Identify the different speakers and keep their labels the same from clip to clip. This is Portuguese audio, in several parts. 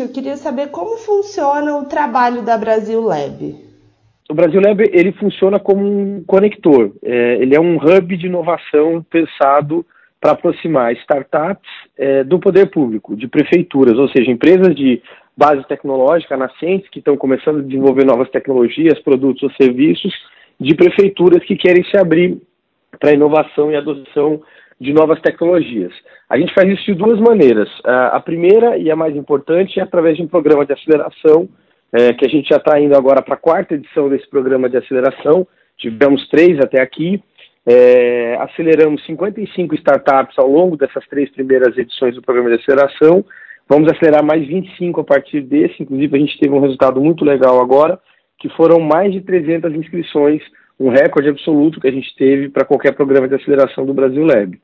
Speaker 1: Eu queria saber como funciona o trabalho da Brasil Lab.
Speaker 2: O Brasil Lab ele funciona como um conector. É, ele é um hub de inovação pensado para aproximar startups é, do poder público, de prefeituras, ou seja, empresas de base tecnológica nascentes que estão começando a desenvolver novas tecnologias, produtos ou serviços, de prefeituras que querem se abrir para inovação e adoção de novas tecnologias. A gente faz isso de duas maneiras. A primeira e a mais importante é através de um programa de aceleração, é, que a gente já está indo agora para a quarta edição desse programa de aceleração. Tivemos três até aqui. É, aceleramos 55 startups ao longo dessas três primeiras edições do programa de aceleração. Vamos acelerar mais 25 a partir desse. Inclusive, a gente teve um resultado muito legal agora, que foram mais de 300 inscrições, um recorde absoluto que a gente teve para qualquer programa de aceleração do Brasil Lab.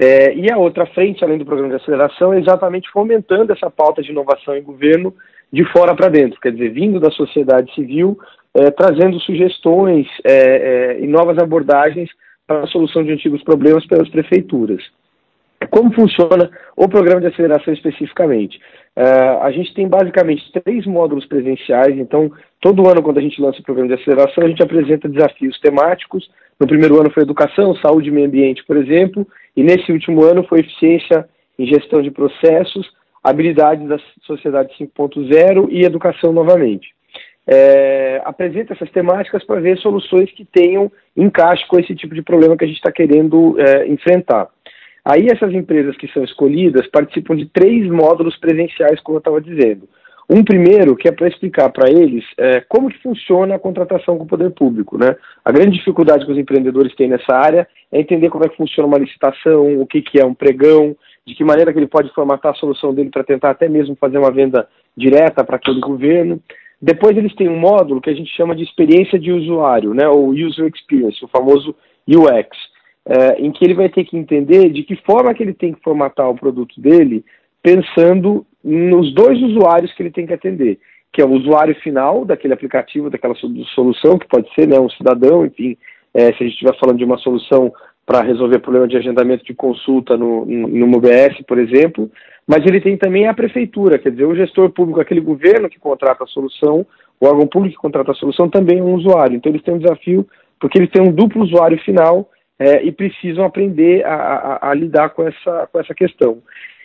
Speaker 2: É, e a outra frente, além do programa de aceleração, é exatamente fomentando essa pauta de inovação em governo de fora para dentro, quer dizer, vindo da sociedade civil, é, trazendo sugestões é, é e novas abordagens para a solução de antigos problemas pelas prefeituras. Como funciona o programa de aceleração especificamente? Uh, a gente tem basicamente três módulos presenciais, então todo ano quando a gente lança o programa de aceleração a gente apresenta desafios temáticos. No primeiro ano foi educação, saúde e meio ambiente, por exemplo, e nesse último ano foi eficiência em gestão de processos, habilidades da sociedade 5.0 e educação novamente. É, apresenta essas temáticas para ver soluções que tenham encaixe com esse tipo de problema que a gente está querendo é, enfrentar. Aí essas empresas que são escolhidas participam de três módulos presenciais, como eu estava dizendo. Um primeiro que é para explicar para eles é, como que funciona a contratação com o poder público. Né? A grande dificuldade que os empreendedores têm nessa área é entender como é que funciona uma licitação, o que, que é um pregão, de que maneira que ele pode formatar a solução dele para tentar até mesmo fazer uma venda direta para aquele governo. Depois eles têm um módulo que a gente chama de experiência de usuário, né, ou user experience, o famoso UX é, em que ele vai ter que entender de que forma que ele tem que formatar o produto dele, pensando nos dois usuários que ele tem que atender, que é o usuário final daquele aplicativo, daquela solução, que pode ser né, um cidadão, enfim, é, se a gente estiver falando de uma solução para resolver problema de agendamento de consulta no, no, no UBS, por exemplo, mas ele tem também a prefeitura, quer dizer, o gestor público, aquele governo que contrata a solução, o órgão público que contrata a solução também é um usuário. Então eles têm um desafio, porque eles têm um duplo usuário final é, e precisam aprender a, a, a, lidar com essa, com essa questão.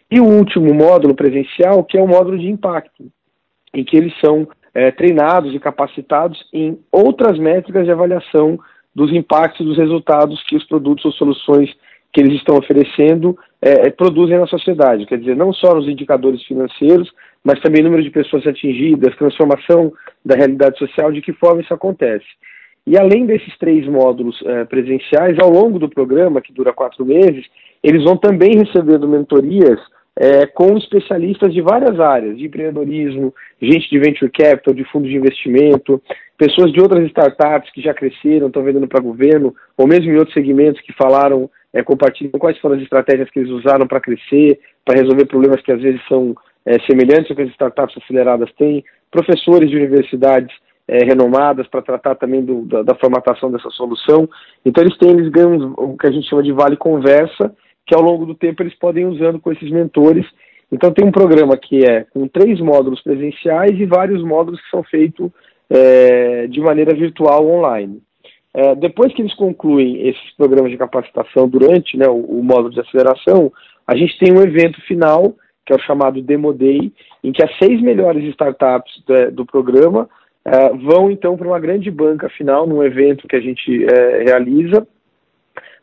Speaker 2: E o último módulo presencial, que é o módulo de impacto, em que eles são é, treinados e capacitados em outras métricas de avaliação dos impactos dos resultados que os produtos ou soluções que eles estão oferecendo é, é produzem na sociedade. Quer dizer, não só nos indicadores financeiros, mas também número de pessoas atingidas, transformação da realidade social, de que forma isso acontece. E além desses três módulos é, presenciais, ao longo do programa, que dura quatro meses, eles vão também recebendo mentorias é, com especialistas de várias áreas, de empreendedorismo, gente de venture capital, de fundos de investimento, pessoas de outras startups que já cresceram, estão vendendo para governo, ou mesmo em outros segmentos que falaram, é, compartilham quais foram as estratégias que eles usaram para crescer, para resolver problemas que às vezes são é, semelhantes ao que as startups aceleradas têm, professores de universidades é, renomadas para tratar também do, da, da, formatação dessa solução. Então eles têm, eles ganham o que a gente chama de vale conversa, que ao longo do tempo eles podem usando com esses mentores. Então tem um programa que é com três módulos presenciais e vários módulos que são feitos é, de maneira virtual online. É, depois que eles concluem esses programas de capacitação durante né, o, o módulo de aceleração, a gente tem um evento final, que é o chamado Demo Day, em que as seis melhores startups do, do programa Uh, vão então para uma grande banca final, num evento que a gente uh, realiza.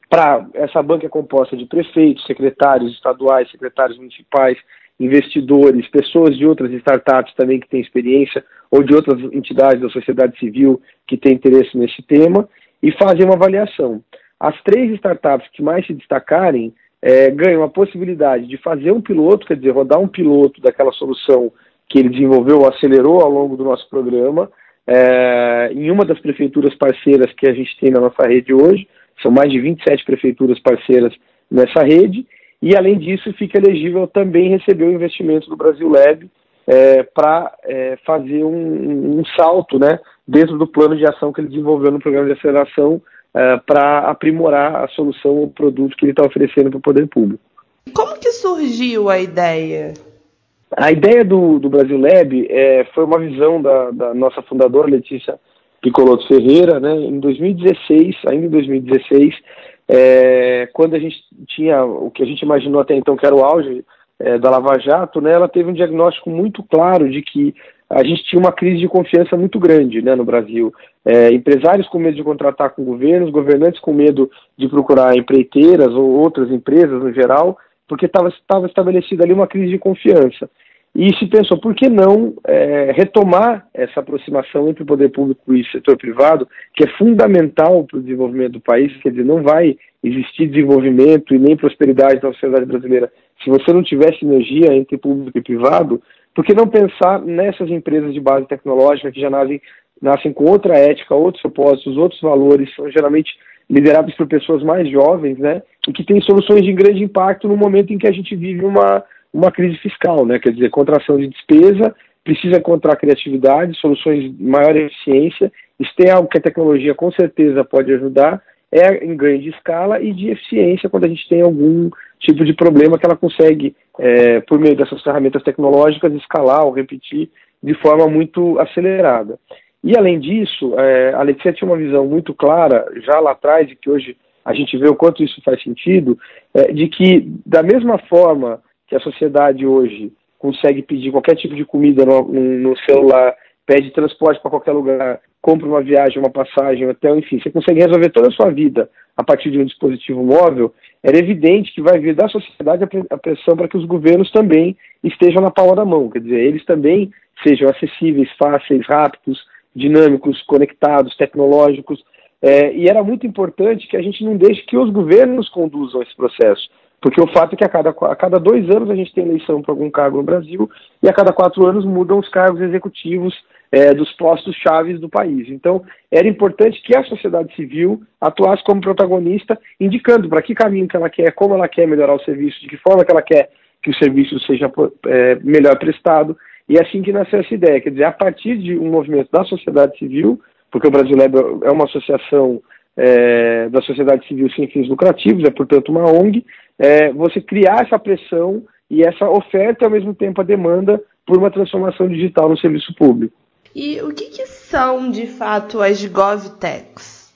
Speaker 2: Pra, essa banca é composta de prefeitos, secretários estaduais, secretários municipais, investidores, pessoas de outras startups também que têm experiência, ou de outras entidades da sociedade civil que têm interesse nesse tema, e fazem uma avaliação. As três startups que mais se destacarem é, ganham a possibilidade de fazer um piloto, quer dizer, rodar um piloto daquela solução que ele desenvolveu, acelerou ao longo do nosso programa, é, em uma das prefeituras parceiras que a gente tem na nossa rede hoje, são mais de 27 prefeituras parceiras nessa rede, e além disso fica elegível também receber o investimento do Brasil Lab é, para é, fazer um, um, salto né, dentro do plano de ação que ele desenvolveu no programa de aceleração é, para aprimorar a solução ou produto que ele está oferecendo para o poder público.
Speaker 1: Como que surgiu a ideia
Speaker 2: A ideia do, do Brasil Lab é, foi uma visão da, da nossa fundadora, Letícia Picoloto Ferreira, né, em 2016, ainda em 2016, é, quando a gente tinha o que a gente imaginou até então que era o auge é, da Lava Jato, né, ela teve um diagnóstico muito claro de que a gente tinha uma crise de confiança muito grande né, no Brasil. É, empresários com medo de contratar com governos, governantes com medo de procurar empreiteiras ou outras empresas no geral, porque estava estabelecida ali uma crise de confiança. E se pensou, por que não é, retomar essa aproximação entre o poder público e o setor privado, que é fundamental para o desenvolvimento do país, quer dizer, não vai existir desenvolvimento e nem prosperidade na sociedade brasileira se você não tiver sinergia entre público e privado, por que não pensar nessas empresas de base tecnológica que já nascem, nascem com outra ética, outros propósitos, outros valores, são geralmente liderados por pessoas mais jovens, né, e que têm soluções de grande impacto no momento em que a gente vive uma, uma crise fiscal, né, quer dizer, contração de despesa, precisa encontrar criatividade, soluções de maior eficiência, isso tem algo que a tecnologia com certeza pode ajudar, é em grande escala e de eficiência quando a gente tem algum tipo de problema que ela consegue, é, por meio dessas ferramentas tecnológicas, escalar ou repetir de forma muito acelerada. E além disso, é, a Letícia tinha uma visão muito clara, já lá atrás, e que hoje a gente vê o quanto isso faz sentido, é, de que da mesma forma que a sociedade hoje consegue pedir qualquer tipo de comida no, no celular, pede transporte para qualquer lugar, compra uma viagem, uma passagem, um hotel, enfim, você consegue resolver toda a sua vida a partir de um dispositivo móvel, era evidente que vai vir da sociedade a pressão para que os governos também estejam na palma da mão, quer dizer, eles também sejam acessíveis, fáceis, rápidos, dinâmicos, conectados, tecnológicos, é, e era muito importante que a gente não deixe que os governos conduzam esse processo, porque o fato é que a cada, a cada dois anos a gente tem eleição para algum cargo no Brasil e a cada quatro anos mudam os cargos executivos é, dos postos chaves do país. Então, era importante que a sociedade civil atuasse como protagonista, indicando para que caminho que ela quer, como ela quer melhorar o serviço, de que forma que ela quer que o serviço seja é, melhor prestado. E é assim que nasceu essa ideia, quer dizer, a partir de um movimento da sociedade civil, porque o Brasil é uma associação é, da sociedade civil sem fins lucrativos, é portanto uma ONG, é, você criar essa pressão e essa oferta ao mesmo tempo a demanda por uma transformação digital no serviço público.
Speaker 1: E o que, que são, de fato, as GovTechs?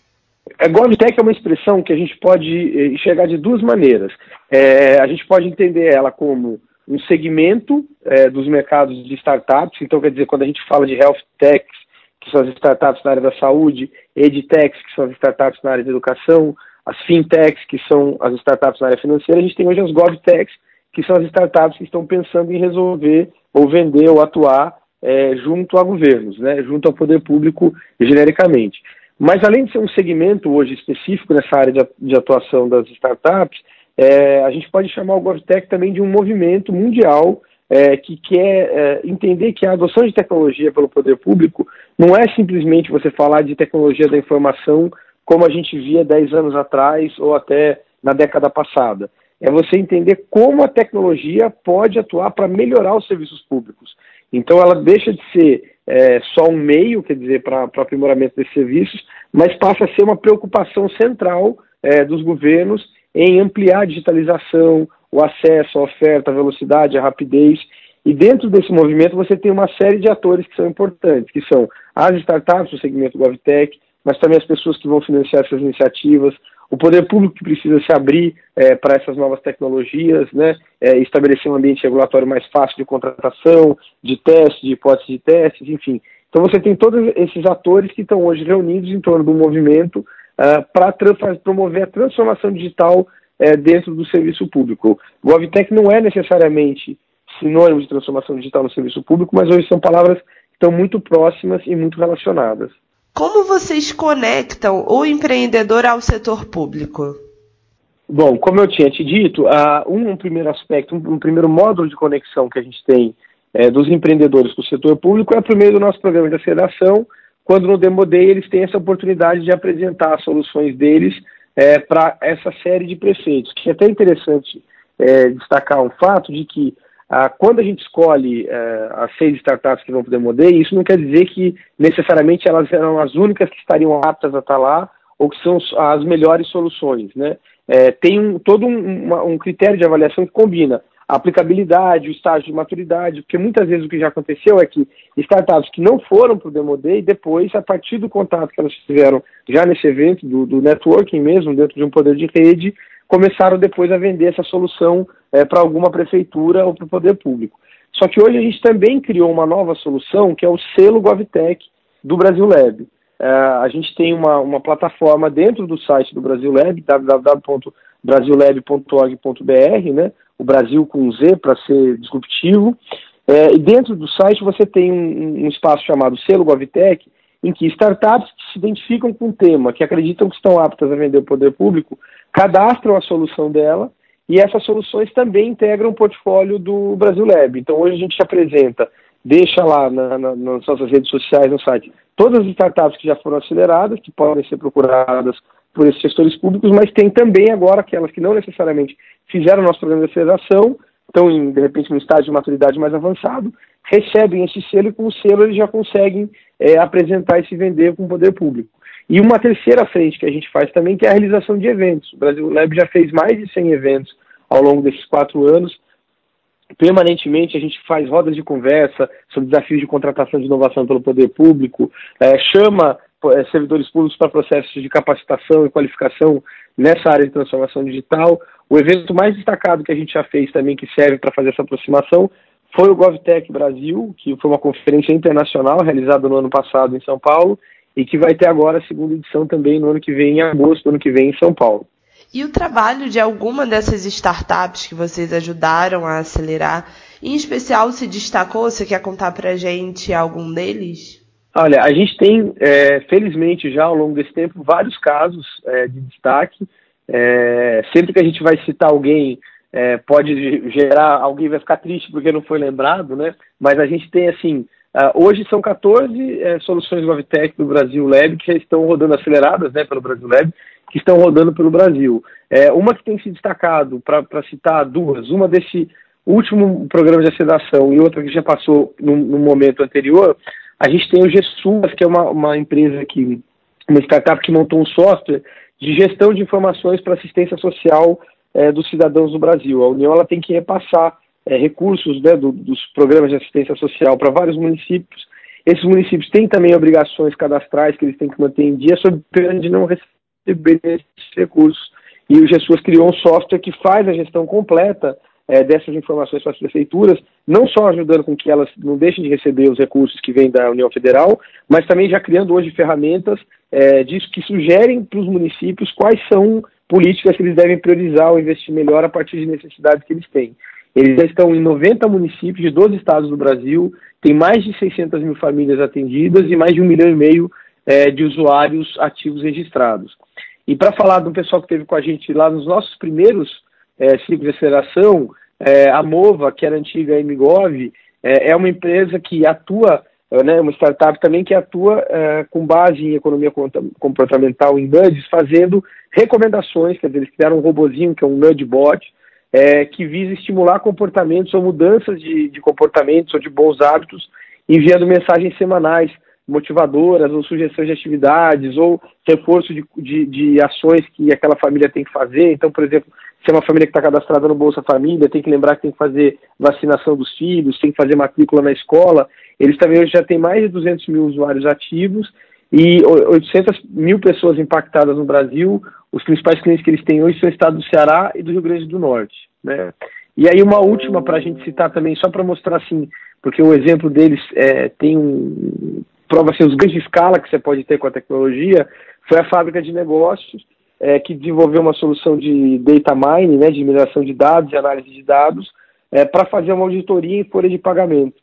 Speaker 2: A GovTech é uma expressão que a gente pode eh, enxergar de duas maneiras. É, a gente pode entender ela como um segmento é, dos mercados de startups, então quer dizer, quando a gente fala de health techs, que são as startups na área da saúde, edtechs, que são as startups na área da educação, as fintechs, que são as startups na área financeira, a gente tem hoje as govtechs, que são as startups que estão pensando em resolver ou vender ou atuar é, junto a governos, né, junto ao poder público genericamente. Mas além de ser um segmento hoje específico nessa área de, de atuação das startups, é, a gente pode chamar o GovTech também de um movimento mundial é, que quer é, entender que a adoção de tecnologia pelo poder público não é simplesmente você falar de tecnologia da informação como a gente via 10 anos atrás ou até na década passada. É você entender como a tecnologia pode atuar para melhorar os serviços públicos. Então ela deixa de ser é, só um meio, quer dizer, para o aprimoramento desses serviços, mas passa a ser uma preocupação central é, dos governos em ampliar a digitalização, o acesso, a oferta, a velocidade, a rapidez. E dentro desse movimento você tem uma série de atores que são importantes, que são as startups, o segmento GovTech, mas também as pessoas que vão financiar essas iniciativas, o poder público que precisa se abrir é, para essas novas tecnologias, né, é, estabelecer um ambiente regulatório mais fácil de contratação, de teste, de hipótese de testes, enfim. Então você tem todos esses atores que estão hoje reunidos em torno do movimento uh, para promover a transformação digital uh, dentro do serviço público. O GovTech não é necessariamente sinônimo de transformação digital no serviço público, mas hoje são palavras que estão muito próximas e muito relacionadas.
Speaker 1: Como vocês conectam o empreendedor ao setor público?
Speaker 2: Bom, como eu tinha te dito, um, primeiro aspecto, um, primeiro módulo de conexão que a gente tem é, dos empreendedores com o setor público é por meio do nosso programa de aceleração, quando no Demo Day eles têm essa oportunidade de apresentar as soluções deles é, para essa série de prefeitos. Que é até interessante é, destacar um fato de que ah, quando a gente escolhe eh, as seis startups que vão poder morder, isso não quer dizer que necessariamente elas eram as únicas que estariam aptas a estar lá ou que são as melhores soluções, né? É, tem um, todo um, uma, um, critério de avaliação que combina a aplicabilidade, o estágio de maturidade, porque muitas vezes o que já aconteceu é que startups que não foram para o Demo Day, depois, a partir do contato que elas tiveram já nesse evento, do, do networking mesmo, dentro de um poder de rede, começaram depois a vender essa solução é, para alguma prefeitura ou para o poder público. Só que hoje a gente também criou uma nova solução, que é o selo GovTech do Brasil Lab. É, a gente tem uma, uma plataforma dentro do site do Brasil Lab, www.brasilab.org.br, né? O Brasil com Z para ser disruptivo. É, e dentro do site você tem um, um espaço chamado Selo GovTech, em que startups que se identificam com o tema, que acreditam que estão aptas a vender o poder público, cadastram a solução dela e essas soluções também integram o portfólio do Brasil Lab. Então hoje a gente apresenta, deixa lá na, na, nas nossas redes sociais, no site, todas as startups que já foram aceleradas, que podem ser procuradas por esses gestores públicos, mas tem também agora aquelas que não necessariamente fizeram o nosso programa de aceleração, estão em, de repente, num estágio de maturidade mais avançado, recebem esse selo e com o selo eles já conseguem é, apresentar e se vender com o poder público. E uma terceira frente que a gente faz também, que é a realização de eventos. O Brasil Lab já fez mais de 100 eventos ao longo desses quatro anos. Permanentemente a gente faz rodas de conversa sobre desafios de contratação de inovação pelo poder público, é, chama servidores públicos para processos de capacitação e qualificação nessa área de transformação digital. O evento mais destacado que a gente já fez também, que serve para fazer essa aproximação, foi o GovTech Brasil, que foi uma conferência internacional realizada no ano passado em São Paulo e que vai ter agora a segunda edição também no ano que vem, em agosto do ano que vem, em São Paulo.
Speaker 1: E o trabalho de alguma dessas startups que vocês ajudaram a acelerar, em especial se destacou? Você quer contar para gente algum deles?
Speaker 2: Olha, a gente tem, é, felizmente, já ao longo desse tempo, vários casos é, de destaque. É, sempre que a gente vai citar alguém, é, pode gerar, alguém vai ficar triste porque não foi lembrado, né? Mas a gente tem, assim, hoje são 14 é, soluções GovTech do Brasil Lab que já estão rodando aceleradas né, pelo Brasil Lab, que estão rodando pelo Brasil. É, uma que tem se destacado, para citar duas, uma desse último programa de aceleração e outra que já passou no, no momento anterior, a gente tem o GSUAS, que é uma, uma empresa que, uma startup que montou um software de gestão de informações para assistência social é, dos cidadãos do Brasil. A União ela tem que repassar é, recursos né, do, dos programas de assistência social para vários municípios. Esses municípios têm também obrigações cadastrais que eles têm que manter em dia, sob pena de não receber esses recursos. E o GESUAS criou um software que faz a gestão completa é, dessas informações para as prefeituras, não só ajudando com que elas não deixem de receber os recursos que vêm da União Federal, mas também já criando hoje ferramentas é, disso que sugerem para os municípios quais são políticas que eles devem priorizar ou investir melhor a partir de necessidades que eles têm. Eles já estão em 90 municípios de 12 estados do Brasil, tem mais de 600 mil famílias atendidas e mais de um milhão e meio é, de usuários ativos registrados. E para falar do pessoal que teve com a gente lá nos nossos primeiros é, ciclos de aceleração, é, a Mova, que era antiga Emigov, é, é uma empresa que atua, é, né, uma startup também que atua é, com base em economia comportamental em nudges, fazendo recomendações, quer dizer, eles criaram um robozinho que é um nudge bot, é, que visa estimular comportamentos ou mudanças de, de comportamentos ou de bons hábitos, enviando mensagens semanais motivadoras ou sugestões de atividades ou reforço de, de, de, ações que aquela família tem que fazer. Então, por exemplo, se é uma família que está cadastrada no Bolsa Família, tem que lembrar que tem que fazer vacinação dos filhos, tem que fazer matrícula na escola. Eles também hoje já têm mais de 200 mil usuários ativos e 800 mil pessoas impactadas no Brasil. Os principais clientes que eles têm hoje são o estado do Ceará e do Rio Grande do Norte. Né? E aí uma última para a gente citar também, só para mostrar assim, porque o exemplo deles é, tem um prova assim, os ganhos de escala que você pode ter com a tecnologia, foi a fábrica de negócios é, que desenvolveu uma solução de data mining, né, de mineração de dados e análise de dados, é, para fazer uma auditoria em folha de pagamento.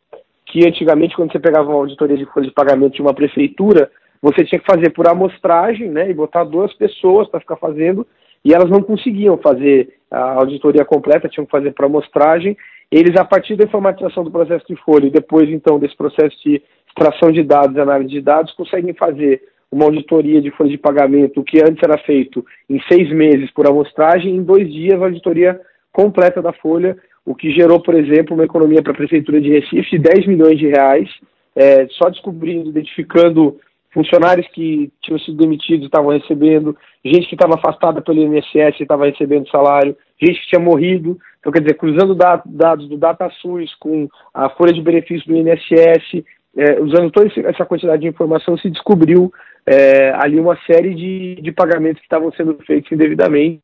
Speaker 2: Que antigamente, quando você pegava uma auditoria de folha de pagamento de uma prefeitura, você tinha que fazer por amostragem, né, e botar duas pessoas para ficar fazendo, e elas não conseguiam fazer a auditoria completa, tinham que fazer por amostragem. Eles, a partir da informatização do processo de folha e depois, então, desse processo de extração de dados e análise de dados, conseguem fazer uma auditoria de folha de pagamento, que antes era feito em seis meses por amostragem, em dois dias a auditoria completa da folha, o que gerou, por exemplo, uma economia para a Prefeitura de Recife de 10 milhões de reais, é, só descobrindo, identificando funcionários que tinham sido demitidos estavam recebendo, gente que estava afastada pelo INSS estava recebendo salário, gente que tinha morrido. Então, quer dizer, cruzando dados do DataSUS com a folha de benefícios do INSS, é, usando toda essa quantidade de informação, se descobriu é, ali uma série de, de pagamentos que estavam sendo feitos indevidamente,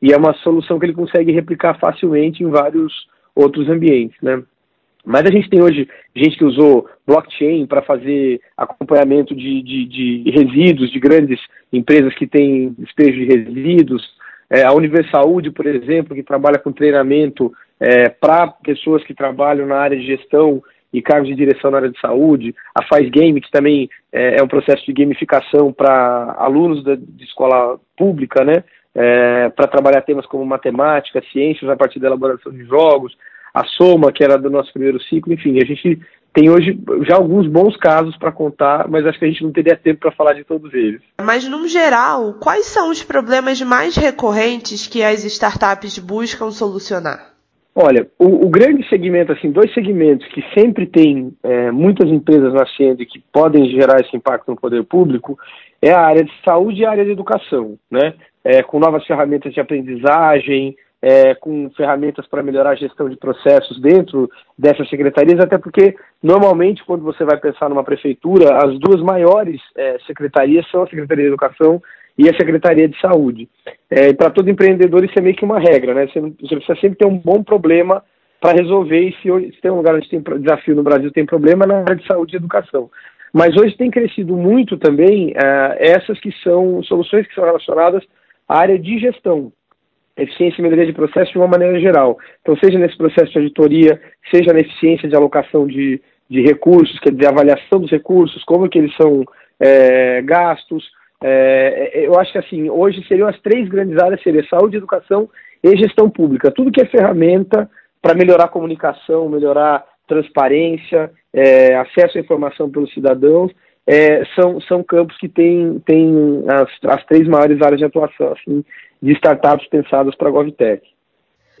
Speaker 2: e é uma solução que ele consegue replicar facilmente em vários outros ambientes, né? Mas a gente tem hoje gente que usou blockchain para fazer acompanhamento de, de, de, resíduos de grandes empresas que têm despejo de resíduos. É, a Universaúde, por exemplo, que trabalha com treinamento é, para pessoas que trabalham na área de gestão e cargos de direção na área de saúde. A Faz Game, que também é, é um processo de gamificação para alunos da, de escola pública, né? É, para trabalhar temas como matemática, ciências a partir da elaboração de jogos a Soma, que era do nosso primeiro ciclo, enfim, a gente tem hoje já alguns bons casos para contar, mas acho que a gente não teria tempo para falar de todos eles.
Speaker 1: Mas, no geral, quais são os problemas mais recorrentes que as startups buscam solucionar?
Speaker 2: Olha, o, o grande segmento, assim, dois segmentos que sempre tem é, muitas empresas nascendo e que podem gerar esse impacto no poder público é a área de saúde e a área de educação, né? É, com novas ferramentas de aprendizagem, é, com ferramentas para melhorar a gestão de processos dentro dessas secretarias, até porque normalmente quando você vai pensar numa prefeitura, as duas maiores é, secretarias são a Secretaria de Educação e a Secretaria de Saúde. É, para todo empreendedor isso é meio que uma regra, né? Você, você precisa sempre ter um bom problema para resolver e se, se, tem um lugar onde tem desafio no Brasil, tem problema na área de saúde e educação. Mas hoje tem crescido muito também uh, essas que são soluções que são relacionadas à área de gestão eficiência e melhoria de processo de uma maneira geral. Então, seja nesse processo de auditoria, seja na eficiência de alocação de, de recursos, quer dizer, avaliação dos recursos, como que eles são é, gastos. É, eu acho que assim, hoje seriam as três grandes áreas, seria saúde, educação e gestão pública. Tudo que é ferramenta para melhorar a comunicação, melhorar transparência, é, acesso à informação pelos cidadãos, é, são, são campos que têm, têm as, as três maiores áreas de atuação. Assim, de startups pensadas para a GovTech.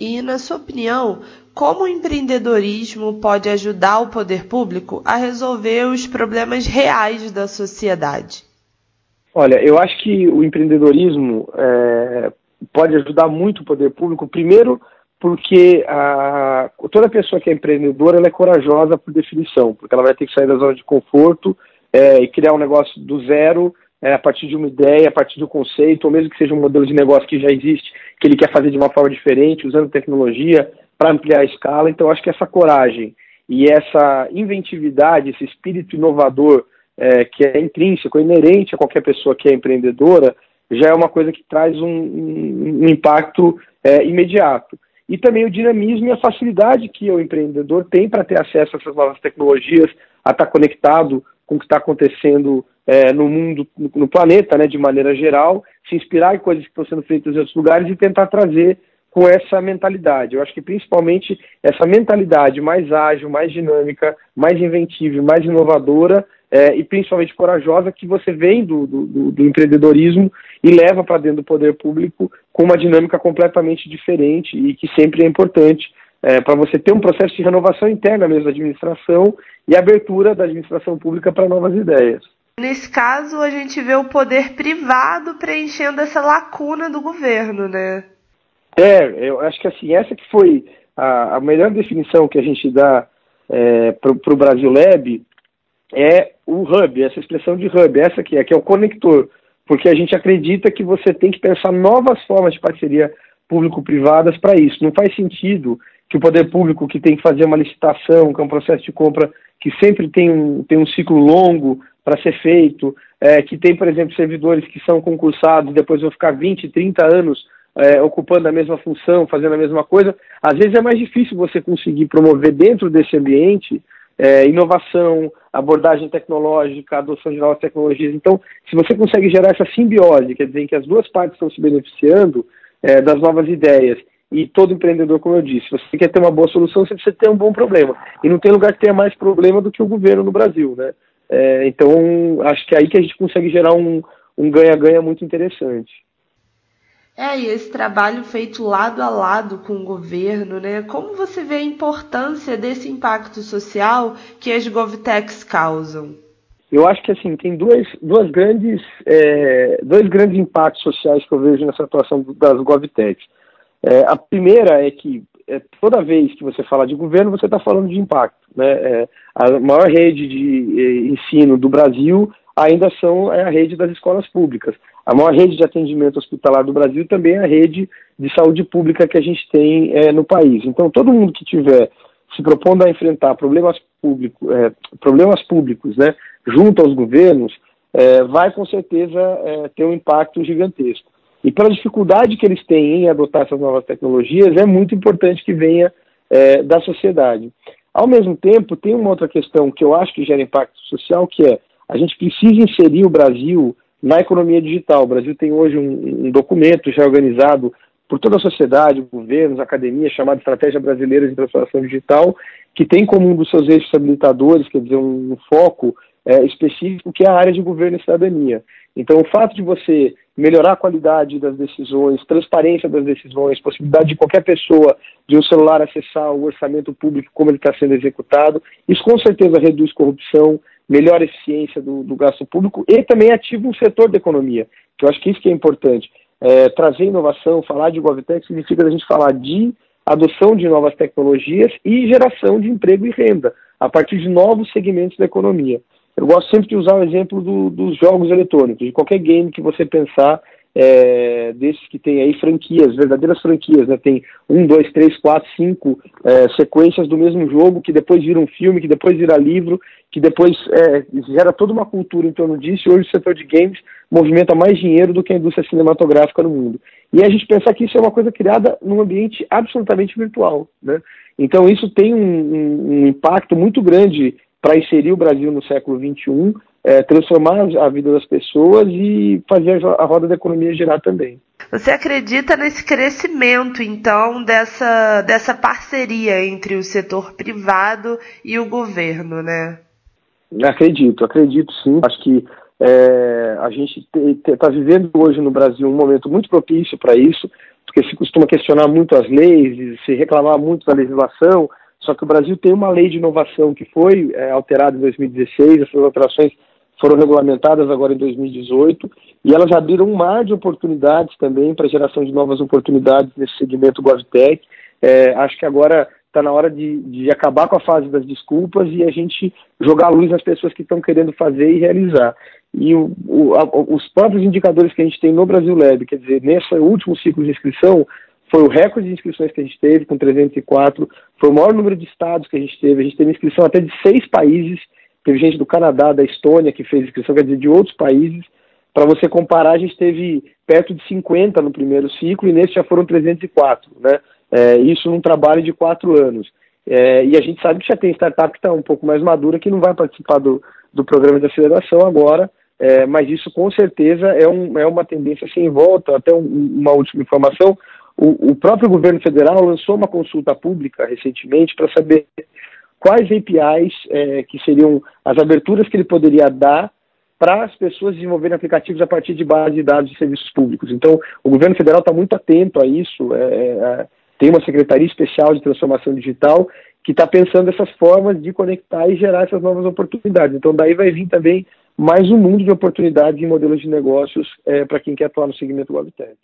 Speaker 1: E, na sua opinião, como o empreendedorismo pode ajudar o poder público a resolver os problemas reais da sociedade?
Speaker 2: Olha, eu acho que o empreendedorismo é, pode ajudar muito o poder público, primeiro porque a, toda pessoa que é empreendedora ela é corajosa por definição, porque ela vai ter que sair da zona de conforto é, e criar um negócio do zero é, a partir de uma ideia, a partir do conceito, ou mesmo que seja um modelo de negócio que já existe, que ele quer fazer de uma forma diferente, usando tecnologia para ampliar a escala. Então, acho que essa coragem e essa inventividade, esse espírito inovador é, que é intrínseco, inerente a qualquer pessoa que é empreendedora, já é uma coisa que traz um, um, um impacto é, imediato. E também o dinamismo e a facilidade que o empreendedor tem para ter acesso a essas novas tecnologias, a estar conectado com o que está acontecendo é, no mundo, no, no, planeta, né, de maneira geral, se inspirar em coisas que estão sendo feitas em outros lugares e tentar trazer com essa mentalidade. Eu acho que principalmente essa mentalidade mais ágil, mais dinâmica, mais inventiva, mais inovadora é, e principalmente corajosa que você vem do, do, do empreendedorismo e leva para dentro do poder público com uma dinâmica completamente diferente e que sempre é importante é, para você ter um processo de renovação interna mesmo da administração e abertura da administração pública para novas ideias.
Speaker 1: Nesse caso, a gente vê o poder privado preenchendo essa lacuna do governo, né?
Speaker 2: É, eu acho que assim, essa que foi a, a melhor definição que a gente dá é, para o Brasil Lab é o hub, essa expressão de hub, essa aqui, é, que é o conector, porque a gente acredita que você tem que pensar novas formas de parceria público-privadas para isso. Não faz sentido que o poder público que tem que fazer uma licitação, que é um processo de compra que sempre tem um, tem um ciclo longo, para ser feito, é, que tem, por exemplo, servidores que são concursados, depois vão ficar 20, 30 anos é, ocupando a mesma função, fazendo a mesma coisa. Às vezes é mais difícil você conseguir promover dentro desse ambiente é, inovação, abordagem tecnológica, adoção de novas tecnologias. Então, se você consegue gerar essa simbiose, quer dizer, que as duas partes estão se beneficiando é, das novas ideias e todo empreendedor, como eu disse, você quer ter uma boa solução, você precisa ter um bom problema. E não tem lugar que tenha mais problema do que o governo no Brasil, né? É, então, acho que é aí que a gente consegue gerar um ganha-ganha um muito interessante.
Speaker 1: É, e esse trabalho feito lado a lado com o governo, né? Como você vê a importância desse impacto social que as GovTechs causam?
Speaker 2: Eu acho que assim tem duas, duas grandes, é, dois grandes impactos sociais que eu vejo nessa atuação das GovTechs. É, a primeira é que é, toda vez que você fala de governo, você está falando de impacto. Né? É, a maior rede de é, ensino do Brasil ainda são é a rede das escolas públicas. A maior rede de atendimento hospitalar do Brasil também é a rede de saúde pública que a gente tem é, no país. Então, todo mundo que tiver se propondo a enfrentar problemas, público, é, problemas públicos né, junto aos governos, é, vai com certeza é, ter um impacto gigantesco. E pela dificuldade que eles têm em adotar essas novas tecnologias, é muito importante que venha é, da sociedade. Ao mesmo tempo, tem uma outra questão que eu acho que gera impacto social, que é a gente precisa inserir o Brasil na economia digital. O Brasil tem hoje um, um documento já organizado por toda a sociedade, governos, academia, chamado Estratégia Brasileira de Transformação Digital, que tem como um dos seus eixos habilitadores, quer dizer, um, um foco é, específico, que é a área de governo e cidadania. Então, o fato de você melhorar a qualidade das decisões, transparência das decisões, possibilidade de qualquer pessoa de um celular acessar o orçamento público como ele está sendo executado, isso com certeza reduz corrupção, melhora a eficiência do, do gasto público e também ativa um setor da economia, que eu acho que isso que é importante. É, trazer inovação, falar de GovTech significa a gente falar de adoção de novas tecnologias e geração de emprego e renda a partir de novos segmentos da economia. Eu gosto sempre de usar o exemplo do, dos jogos eletrônicos, de qualquer game que você pensar, é, desses que tem aí franquias, verdadeiras franquias, né? Tem um, dois, três, quatro, cinco é, sequências do mesmo jogo, que depois vira um filme, que depois vira livro, que depois é, gera toda uma cultura em torno disso, e hoje o setor de games movimenta mais dinheiro do que a indústria cinematográfica no mundo. E a gente pensar que isso é uma coisa criada num ambiente absolutamente virtual, né? Então isso tem um, um, um impacto muito grande para inserir o Brasil no século XXI, é, transformar a vida das pessoas e fazer a roda da economia girar também.
Speaker 1: Você acredita nesse crescimento, então, dessa, dessa parceria entre o setor privado e o governo, né?
Speaker 2: Acredito, acredito sim. Acho que é, a gente está vivendo hoje no Brasil um momento muito propício para isso, porque se costuma questionar muito as leis, se reclamar muito da legislação, só que o Brasil tem uma lei de inovação que foi é, alterada em 2016, essas alterações foram regulamentadas agora em 2018 e elas abriram um mar de oportunidades também para geração de novas oportunidades nesse segmento GovTech. É, acho que agora está na hora de, de, acabar com a fase das desculpas e a gente jogar a luz nas pessoas que estão querendo fazer e realizar. E o, o, a, os próprios indicadores que a gente tem no Brasil Lab, quer dizer, nesse último ciclo de inscrição, foi o recorde de inscrições que a gente teve, com 304, foi o maior número de estados que a gente teve, a gente teve inscrição até de seis países, teve gente do Canadá, da Estônia que fez inscrição, quer dizer, de outros países. Para você comparar, a gente teve perto de 50 no primeiro ciclo e nesse já foram 304, né? É, isso num trabalho de quatro anos. É, e a gente sabe que já tem startup que está um pouco mais madura que não vai participar do, do programa de aceleração agora, é, mas isso com certeza é, um, é uma tendência sem volta. Até um, uma última informação: o, o, próprio governo federal lançou uma consulta pública recentemente para saber quais APIs é, que seriam as aberturas que ele poderia dar para as pessoas desenvolverem aplicativos a partir de base de dados de serviços públicos. Então, o governo federal está muito atento a isso. É, é, tem uma secretaria especial de transformação digital que está pensando essas formas de conectar e gerar essas novas oportunidades. Então, daí vai vir também mais um mundo de oportunidades e modelos de negócios é, para quem quer atuar no segmento WebTech.